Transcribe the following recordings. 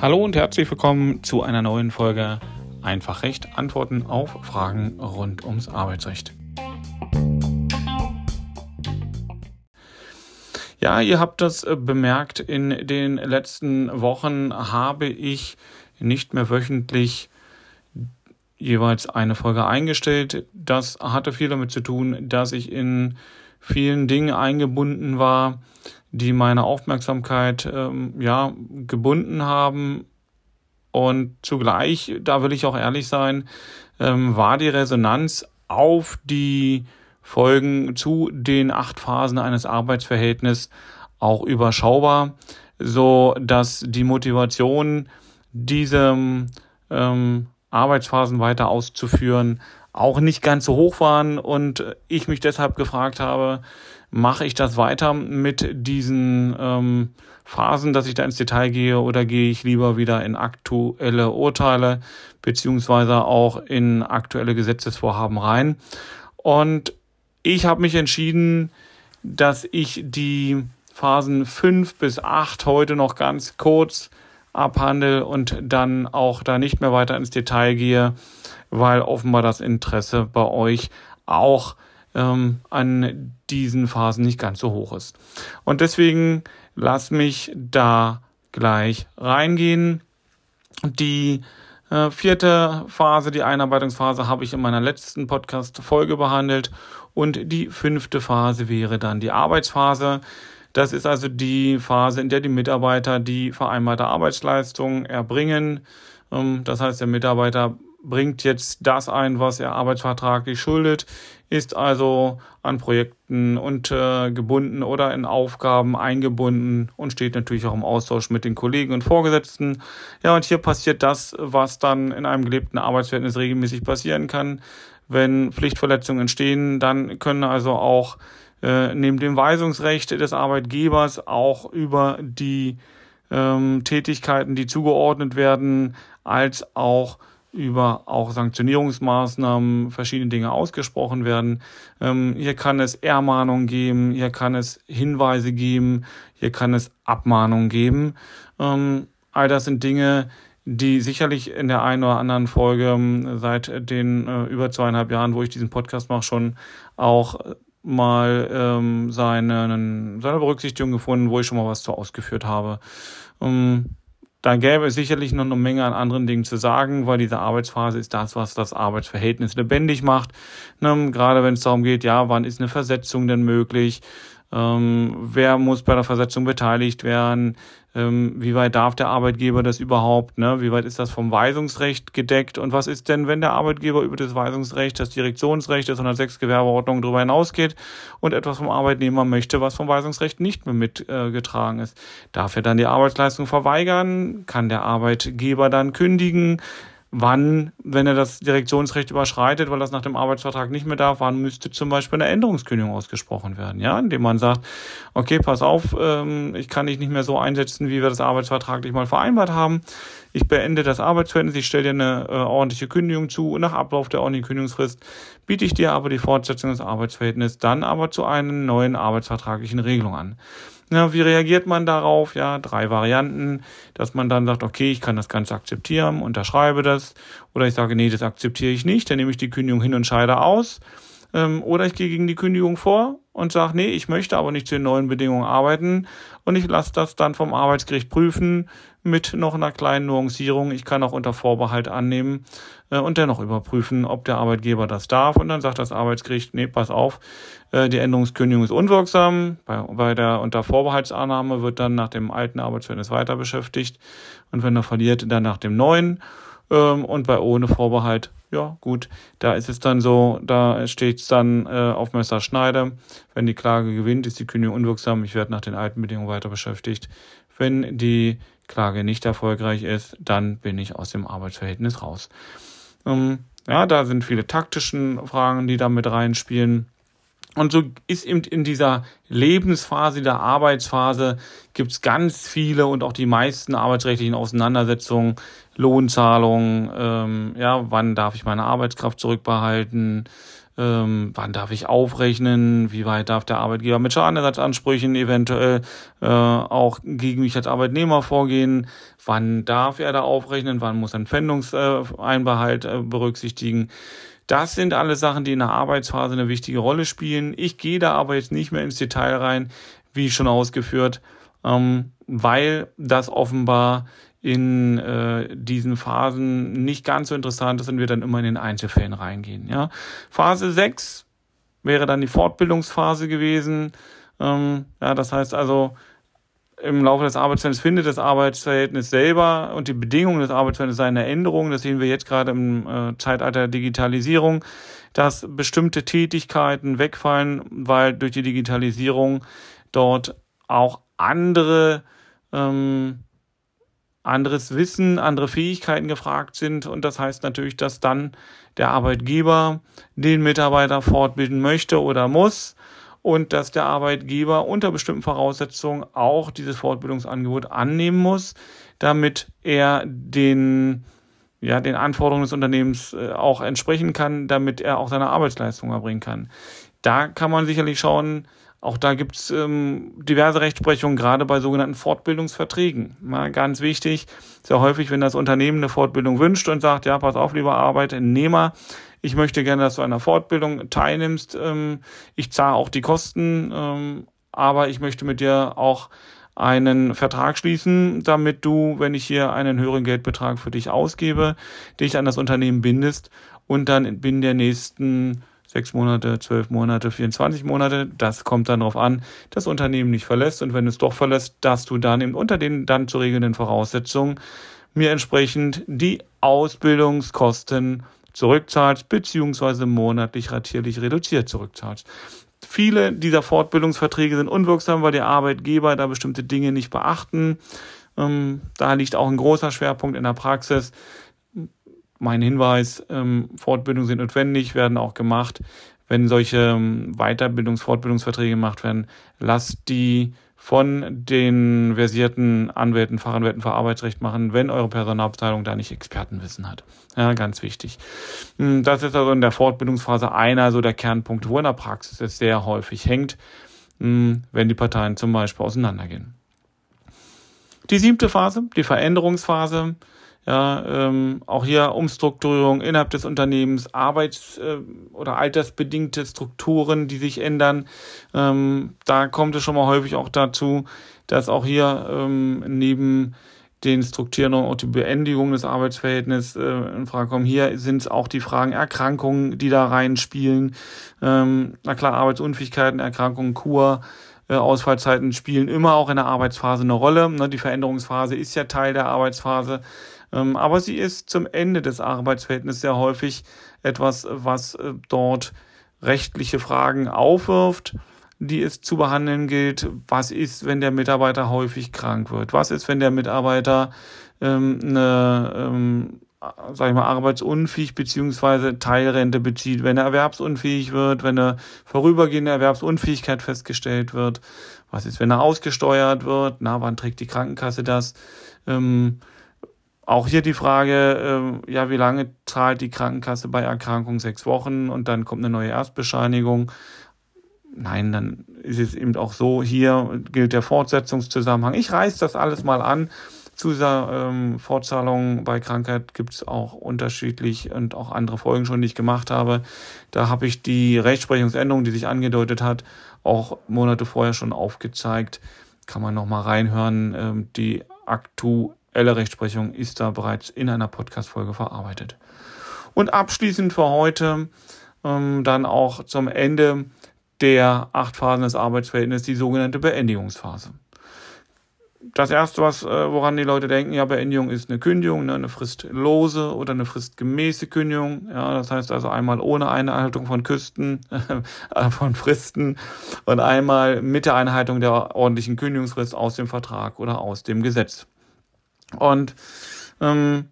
Hallo und herzlich willkommen zu einer neuen Folge Einfach Recht, Antworten auf Fragen rund ums Arbeitsrecht. Ja, ihr habt das äh, bemerkt, in den letzten Wochen habe ich nicht mehr wöchentlich jeweils eine Folge eingestellt. Das hatte viel damit zu tun, dass ich in vielen Dingen eingebunden war, die meine Aufmerksamkeit ähm, ja gebunden haben. Und zugleich, da will ich auch ehrlich sein, ähm, war die Resonanz auf die Folgen zu den acht Phasen eines Arbeitsverhältnisses auch überschaubar, so dass die Motivation, diese ähm, Arbeitsphasen weiter auszuführen, auch nicht ganz so hoch waren und ich mich deshalb gefragt habe, mache ich das weiter mit diesen ähm, Phasen, dass ich da ins Detail gehe oder gehe ich lieber wieder in aktuelle Urteile beziehungsweise auch in aktuelle Gesetzesvorhaben rein. Und ich habe mich entschieden, dass ich die Phasen fünf bis acht heute noch ganz kurz abhandle und dann auch da nicht mehr weiter ins Detail gehe, weil offenbar das Interesse bei euch auch ähm, an diesen Phasen nicht ganz so hoch ist. Und deswegen lass mich da gleich reingehen. Die äh, vierte Phase, die Einarbeitungsphase, habe ich in meiner letzten Podcast-Folge behandelt. Und die fünfte Phase wäre dann die Arbeitsphase. Das ist also die Phase, in der die Mitarbeiter die vereinbarte Arbeitsleistung erbringen. Ähm, das heißt, der Mitarbeiter bringt jetzt das ein, was er arbeitsvertraglich schuldet, ist also an Projekten und äh, gebunden oder in Aufgaben eingebunden und steht natürlich auch im Austausch mit den Kollegen und Vorgesetzten. Ja, und hier passiert das, was dann in einem gelebten Arbeitsverhältnis regelmäßig passieren kann. Wenn Pflichtverletzungen entstehen, dann können also auch äh, neben dem Weisungsrecht des Arbeitgebers auch über die ähm, Tätigkeiten, die zugeordnet werden, als auch über auch Sanktionierungsmaßnahmen verschiedene Dinge ausgesprochen werden. Ähm, hier kann es Ermahnungen geben, hier kann es Hinweise geben, hier kann es Abmahnungen geben. Ähm, all das sind Dinge, die sicherlich in der einen oder anderen Folge ähm, seit den äh, über zweieinhalb Jahren, wo ich diesen Podcast mache, schon auch mal ähm, seine, seine Berücksichtigung gefunden, wo ich schon mal was zu ausgeführt habe. Ähm, da gäbe es sicherlich noch eine Menge an anderen Dingen zu sagen, weil diese Arbeitsphase ist das, was das Arbeitsverhältnis lebendig macht. Ne, gerade wenn es darum geht, ja, wann ist eine Versetzung denn möglich? Ähm, wer muss bei der Versetzung beteiligt werden? Ähm, wie weit darf der Arbeitgeber das überhaupt? Ne? Wie weit ist das vom Weisungsrecht gedeckt? Und was ist denn, wenn der Arbeitgeber über das Weisungsrecht, das Direktionsrecht des 106 Gewerbeordnung darüber hinausgeht und etwas vom Arbeitnehmer möchte, was vom Weisungsrecht nicht mehr mitgetragen äh, ist? Darf er dann die Arbeitsleistung verweigern? Kann der Arbeitgeber dann kündigen? Wann, wenn er das Direktionsrecht überschreitet, weil das nach dem Arbeitsvertrag nicht mehr darf, wann müsste zum Beispiel eine Änderungskündigung ausgesprochen werden, ja, indem man sagt, okay, pass auf, ähm, ich kann dich nicht mehr so einsetzen, wie wir das arbeitsvertraglich mal vereinbart haben. Ich beende das Arbeitsverhältnis, ich stelle dir eine äh, ordentliche Kündigung zu und nach Ablauf der ordentlichen Kündigungsfrist biete ich dir aber die Fortsetzung des Arbeitsverhältnisses dann aber zu einer neuen arbeitsvertraglichen Regelung an. Ja, wie reagiert man darauf? Ja, drei Varianten, dass man dann sagt, okay, ich kann das Ganze akzeptieren, unterschreibe das. Oder ich sage, nee, das akzeptiere ich nicht, dann nehme ich die Kündigung hin und scheide aus. Ähm, oder ich gehe gegen die Kündigung vor und sage, nee, ich möchte aber nicht zu den neuen Bedingungen arbeiten und ich lasse das dann vom Arbeitsgericht prüfen mit noch einer kleinen Nuancierung. Ich kann auch unter Vorbehalt annehmen äh, und dennoch überprüfen, ob der Arbeitgeber das darf. Und dann sagt das Arbeitsgericht, nee, pass auf, äh, die Änderungskündigung ist unwirksam. Bei, bei der unter Vorbehaltsannahme wird dann nach dem alten Arbeitsverhältnis weiter beschäftigt. Und wenn er verliert, dann nach dem neuen. Ähm, und bei ohne Vorbehalt, ja gut, da ist es dann so, da steht es dann äh, auf Messerschneide. Wenn die Klage gewinnt, ist die Kündigung unwirksam. Ich werde nach den alten Bedingungen weiter beschäftigt. Wenn die Klage nicht erfolgreich ist, dann bin ich aus dem Arbeitsverhältnis raus. Ähm, ja, da sind viele taktischen Fragen, die da mit reinspielen. Und so ist eben in dieser Lebensphase, der Arbeitsphase, gibt es ganz viele und auch die meisten arbeitsrechtlichen Auseinandersetzungen, Lohnzahlungen, ähm, ja, wann darf ich meine Arbeitskraft zurückbehalten, ähm, wann darf ich aufrechnen, wie weit darf der Arbeitgeber mit Schadenersatzansprüchen eventuell äh, auch gegen mich als Arbeitnehmer vorgehen, wann darf er da aufrechnen, wann muss ein Pfändungseinbehalt äh, berücksichtigen. Das sind alle Sachen, die in der Arbeitsphase eine wichtige Rolle spielen. Ich gehe da aber jetzt nicht mehr ins Detail rein, wie schon ausgeführt, ähm, weil das offenbar in äh, diesen Phasen nicht ganz so interessant ist und wir dann immer in den Einzelfällen reingehen. Ja. Phase 6 wäre dann die Fortbildungsphase gewesen. Ähm, ja, das heißt also, im Laufe des Arbeitsverhältnisses findet das Arbeitsverhältnis selber und die Bedingungen des Arbeitsverhältnisses eine Änderung. Das sehen wir jetzt gerade im äh, Zeitalter der Digitalisierung, dass bestimmte Tätigkeiten wegfallen, weil durch die Digitalisierung dort auch andere ähm, anderes Wissen, andere Fähigkeiten gefragt sind. Und das heißt natürlich, dass dann der Arbeitgeber den Mitarbeiter fortbilden möchte oder muss und dass der Arbeitgeber unter bestimmten Voraussetzungen auch dieses Fortbildungsangebot annehmen muss, damit er den ja, den Anforderungen des Unternehmens äh, auch entsprechen kann, damit er auch seine Arbeitsleistung erbringen kann. Da kann man sicherlich schauen, auch da gibt's ähm, diverse Rechtsprechungen, gerade bei sogenannten Fortbildungsverträgen. Mal ganz wichtig, sehr häufig, wenn das Unternehmen eine Fortbildung wünscht und sagt, ja, pass auf, lieber Arbeitnehmer, ich möchte gerne, dass du einer Fortbildung teilnimmst. Ähm, ich zahle auch die Kosten, ähm, aber ich möchte mit dir auch einen Vertrag schließen, damit du, wenn ich hier einen höheren Geldbetrag für dich ausgebe, dich an das Unternehmen bindest und dann binnen der nächsten sechs Monate, zwölf Monate, 24 Monate. Das kommt dann darauf an, das Unternehmen nicht verlässt. Und wenn es doch verlässt, dass du dann eben unter den dann zu regelnden Voraussetzungen mir entsprechend die Ausbildungskosten zurückzahlst, beziehungsweise monatlich ratierlich reduziert zurückzahlst. Viele dieser Fortbildungsverträge sind unwirksam, weil die Arbeitgeber da bestimmte Dinge nicht beachten. Ähm, da liegt auch ein großer Schwerpunkt in der Praxis mein Hinweis, ähm, Fortbildungen sind notwendig, werden auch gemacht. Wenn solche ähm, Weiterbildungs-, Fortbildungsverträge gemacht werden, lasst die von den versierten Anwälten, Fachanwälten für Arbeitsrecht machen, wenn eure Personalabteilung da nicht Expertenwissen hat. Ja, ganz wichtig. Hm, das ist also in der Fortbildungsphase einer so der Kernpunkte, wo in der Praxis es sehr häufig hängt, hm, wenn die Parteien zum Beispiel auseinandergehen. Die siebte Phase, die Veränderungsphase, ja, ähm, auch hier Umstrukturierung innerhalb des Unternehmens, arbeits- äh, oder altersbedingte Strukturen, die sich ändern. Ähm, da kommt es schon mal häufig auch dazu, dass auch hier ähm, neben den Strukturierungen auch die Beendigung des Arbeitsverhältnisses äh, in Frage kommen. Hier sind es auch die Fragen Erkrankungen, die da reinspielen. Ähm, na klar, Arbeitsunfähigkeiten, Erkrankungen, Kur, äh, Ausfallzeiten spielen immer auch in der Arbeitsphase eine Rolle. Ne, die Veränderungsphase ist ja Teil der Arbeitsphase. Ähm, aber sie ist zum Ende des Arbeitsverhältnisses sehr häufig etwas, was äh, dort rechtliche Fragen aufwirft, die es zu behandeln gilt. Was ist, wenn der Mitarbeiter häufig krank wird? Was ist, wenn der Mitarbeiter ähm, eine ähm, sag ich mal, arbeitsunfähig beziehungsweise Teilrente bezieht, wenn er erwerbsunfähig wird, wenn eine vorübergehende Erwerbsunfähigkeit festgestellt wird, was ist, wenn er ausgesteuert wird, na, wann trägt die Krankenkasse das? Ähm, auch hier die Frage, äh, ja, wie lange zahlt die Krankenkasse bei Erkrankung? Sechs Wochen und dann kommt eine neue Erstbescheinigung. Nein, dann ist es eben auch so, hier gilt der Fortsetzungszusammenhang. Ich reiße das alles mal an. Zu dieser ähm, Fortzahlung bei Krankheit gibt es auch unterschiedlich und auch andere Folgen schon, die ich gemacht habe. Da habe ich die Rechtsprechungsänderung, die sich angedeutet hat, auch Monate vorher schon aufgezeigt. Kann man nochmal reinhören. Ähm, die aktuelle aktuelle Rechtsprechung ist da bereits in einer Podcast-Folge verarbeitet. Und abschließend für heute ähm, dann auch zum Ende der acht Phasen des Arbeitsverhältnisses die sogenannte Beendigungsphase. Das erste, was, äh, woran die Leute denken, ja, Beendigung ist eine Kündigung, ne, eine fristlose oder eine fristgemäße Kündigung. Ja, das heißt also einmal ohne Einhaltung von Küsten, äh, von Fristen und einmal mit der Einhaltung der ordentlichen Kündigungsfrist aus dem Vertrag oder aus dem Gesetz. Und ähm,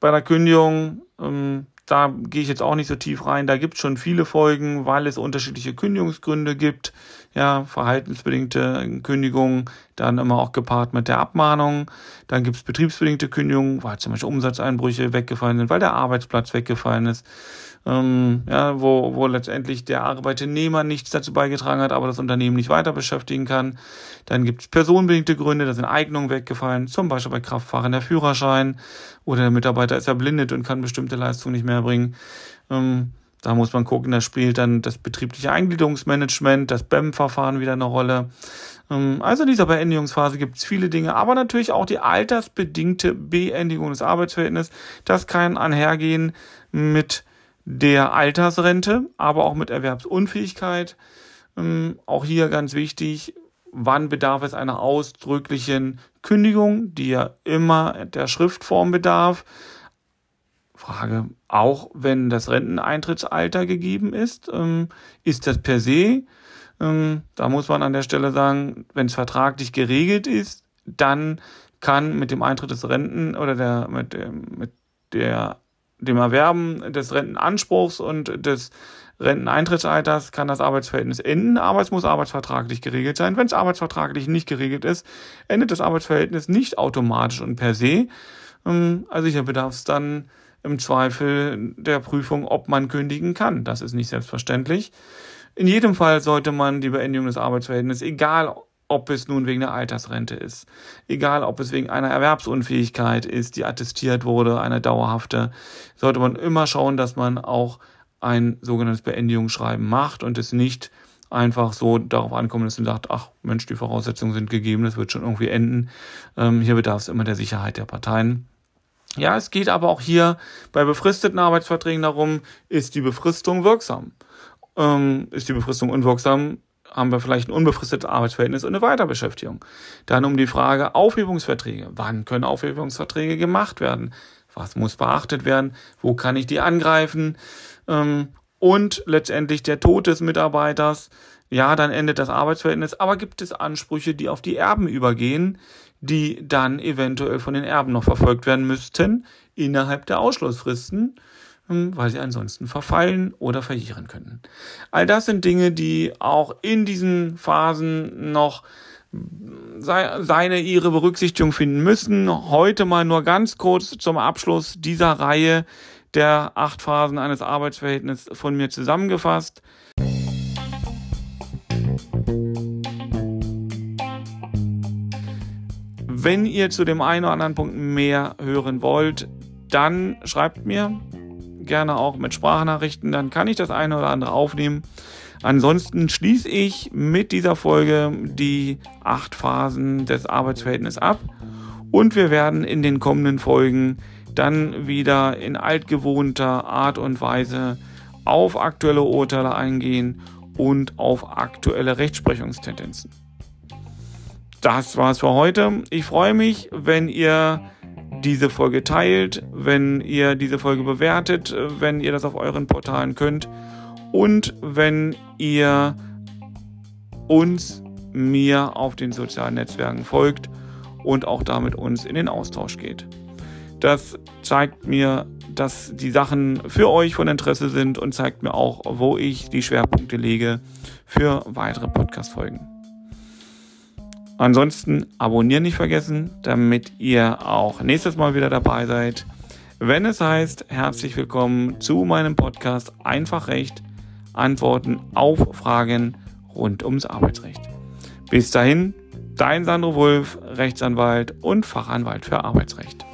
bei der Kündigung, ähm, da gehe ich jetzt auch nicht so tief rein. Da gibt es schon viele Folgen, weil es unterschiedliche Kündigungsgründe gibt. Ja, verhaltensbedingte Kündigung, dann immer auch gepaart mit der Abmahnung. Dann gibt es betriebsbedingte Kündigungen, weil zum Beispiel Umsatzeinbrüche weggefallen sind, weil der Arbeitsplatz weggefallen ist. Ähm, ja, wo, wo letztendlich der Arbeitnehmer nichts dazu beigetragen hat, aber das Unternehmen nicht weiter beschäftigen kann. Dann gibt es personenbedingte Gründe, da sind Eignungen weggefallen, zum Beispiel bei Kraftfahrern der Führerschein oder der Mitarbeiter ist erblindet und kann bestimmte Leistungen nicht mehr erbringen. Ähm, da muss man gucken, da spielt dann das betriebliche Eingliederungsmanagement, das BEM-Verfahren wieder eine Rolle. Ähm, also in dieser Beendigungsphase gibt es viele Dinge, aber natürlich auch die altersbedingte Beendigung des Arbeitsverhältnisses. Das kann einhergehen mit der Altersrente, aber auch mit Erwerbsunfähigkeit. Ähm, auch hier ganz wichtig, wann bedarf es einer ausdrücklichen Kündigung, die ja immer der Schriftform bedarf. Frage, auch wenn das Renteneintrittsalter gegeben ist, ähm, ist das per se? Ähm, da muss man an der Stelle sagen, wenn es vertraglich geregelt ist, dann kann mit dem Eintritt des Renten oder der, mit, dem, mit der dem Erwerben des Rentenanspruchs und des Renteneintrittsalters kann das Arbeitsverhältnis enden, aber es muss arbeitsvertraglich geregelt sein. Wenn es arbeitsvertraglich nicht geregelt ist, endet das Arbeitsverhältnis nicht automatisch und per se. Ähm, also hier bedarf es dann im Zweifel der Prüfung, ob man kündigen kann. Das ist nicht selbstverständlich. In jedem Fall sollte man die Beendigung des Arbeitsverhältnisses, egal ob es nun wegen der Altersrente ist, egal ob es wegen einer Erwerbsunfähigkeit ist, die attestiert wurde, eine dauerhafte, sollte man immer schauen, dass man auch ein sogenanntes Beendigungsschreiben macht und es nicht einfach so darauf ankommen lässt und sagt, ach Mensch, die Voraussetzungen sind gegeben, das wird schon irgendwie enden. Ähm, hier bedarf es immer der Sicherheit der Parteien. Ja, es geht aber auch hier bei befristeten Arbeitsverträgen darum, ist die Befristung wirksam? Ähm, ist die Befristung unwirksam, haben wir vielleicht ein unbefristetes Arbeitsverhältnis und eine Weiterbeschäftigung. Dann um die Frage Aufhebungsverträge. Wann können Aufhebungsverträge gemacht werden? Was muss beachtet werden? Wo kann ich die angreifen? Ähm, und letztendlich der Tod des Mitarbeiters. Ja, dann endet das Arbeitsverhältnis. Aber gibt es Ansprüche, die auf die Erben übergehen, die dann eventuell von den Erben noch verfolgt werden müssten innerhalb der Ausschlussfristen? Ähm, weil sie ansonsten verfallen oder verlieren könnten. All das sind Dinge, die auch in diesen Phasen noch seine, ihre Berücksichtigung finden müssen. Heute mal nur ganz kurz zum Abschluss dieser Reihe der acht Phasen eines Arbeitsverhältnisses von mir zusammengefasst. Wenn ihr zu dem einen oder anderen Punkt mehr hören wollt, dann schreibt mir gerne auch mit Sprachnachrichten, dann kann ich das eine oder andere aufnehmen. Ansonsten schließe ich mit dieser Folge die acht Phasen des Arbeitsverhältnisses ab und wir werden in den kommenden Folgen dann wieder in altgewohnter Art und Weise auf aktuelle Urteile eingehen und auf aktuelle Rechtsprechungstendenzen. Das war's für heute. Ich freue mich, wenn ihr diese Folge teilt, wenn ihr diese Folge bewertet, wenn ihr das auf euren Portalen könnt und wenn ihr uns, mir auf den sozialen Netzwerken folgt und auch damit uns in den Austausch geht. Das zeigt mir, dass die Sachen für euch von Interesse sind und zeigt mir auch, wo ich die Schwerpunkte lege für weitere Podcast-Folgen. Ansonsten abonnieren nicht vergessen, damit ihr auch nächstes Mal wieder dabei seid. Wenn es heißt, herzlich willkommen zu meinem Podcast Einfach Recht, Antworten auf Fragen rund ums Arbeitsrecht. Bis dahin, dein Sandro Wulf, Rechtsanwalt und Fachanwalt für Arbeitsrecht.